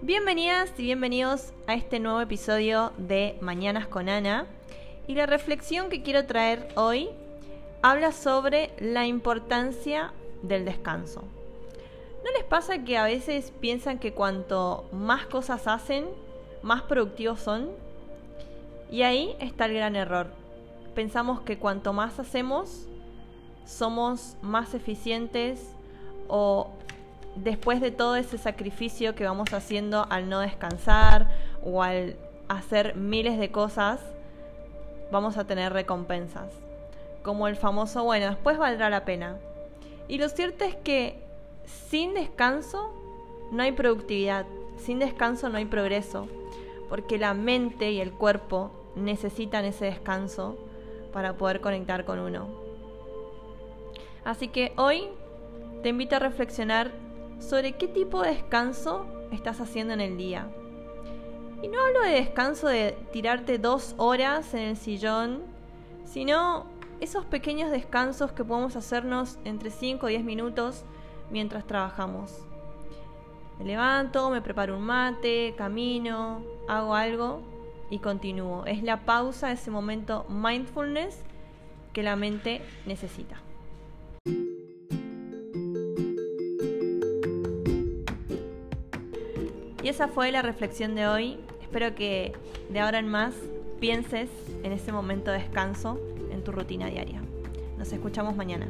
Bienvenidas y bienvenidos a este nuevo episodio de Mañanas con Ana. Y la reflexión que quiero traer hoy habla sobre la importancia del descanso. ¿No les pasa que a veces piensan que cuanto más cosas hacen, más productivos son? Y ahí está el gran error. Pensamos que cuanto más hacemos, somos más eficientes o después de todo ese sacrificio que vamos haciendo al no descansar o al hacer miles de cosas, vamos a tener recompensas. Como el famoso, bueno, después valdrá la pena. Y lo cierto es que sin descanso no hay productividad, sin descanso no hay progreso, porque la mente y el cuerpo necesitan ese descanso para poder conectar con uno. Así que hoy te invito a reflexionar sobre qué tipo de descanso estás haciendo en el día. Y no hablo de descanso de tirarte dos horas en el sillón, sino esos pequeños descansos que podemos hacernos entre 5 o 10 minutos mientras trabajamos. Me levanto, me preparo un mate, camino, hago algo y continúo. Es la pausa, ese momento mindfulness que la mente necesita. Y esa fue la reflexión de hoy. Espero que de ahora en más pienses en ese momento de descanso en tu rutina diaria. Nos escuchamos mañana.